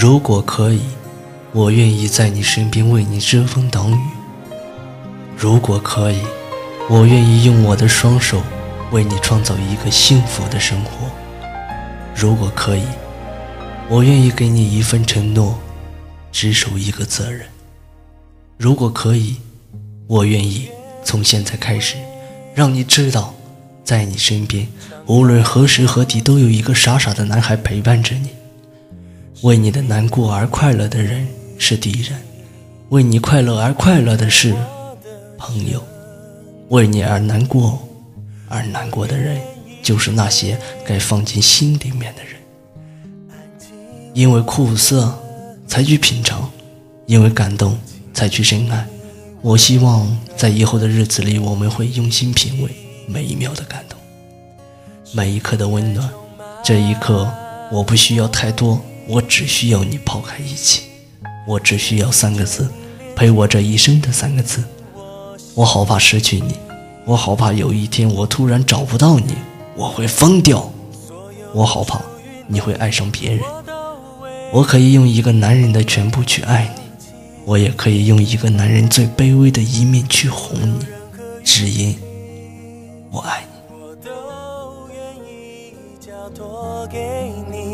如果可以，我愿意在你身边为你遮风挡雨。如果可以，我愿意用我的双手为你创造一个幸福的生活。如果可以，我愿意给你一份承诺，只守一个责任。如果可以，我愿意从现在开始，让你知道，在你身边，无论何时何地，都有一个傻傻的男孩陪伴着你。为你的难过而快乐的人是敌人，为你快乐而快乐的是朋友，为你而难过而难过的人就是那些该放进心里面的人。因为苦涩才去品尝，因为感动才去深爱。我希望在以后的日子里，我们会用心品味每一秒的感动，每一刻的温暖。这一刻，我不需要太多。我只需要你抛开一切，我只需要三个字，陪我这一生的三个字。我好怕失去你，我好怕有一天我突然找不到你，我会疯掉。我好怕你会爱上别人。我可以用一个男人的全部去爱你，我也可以用一个男人最卑微的一面去哄你，只因我爱你。让我一生。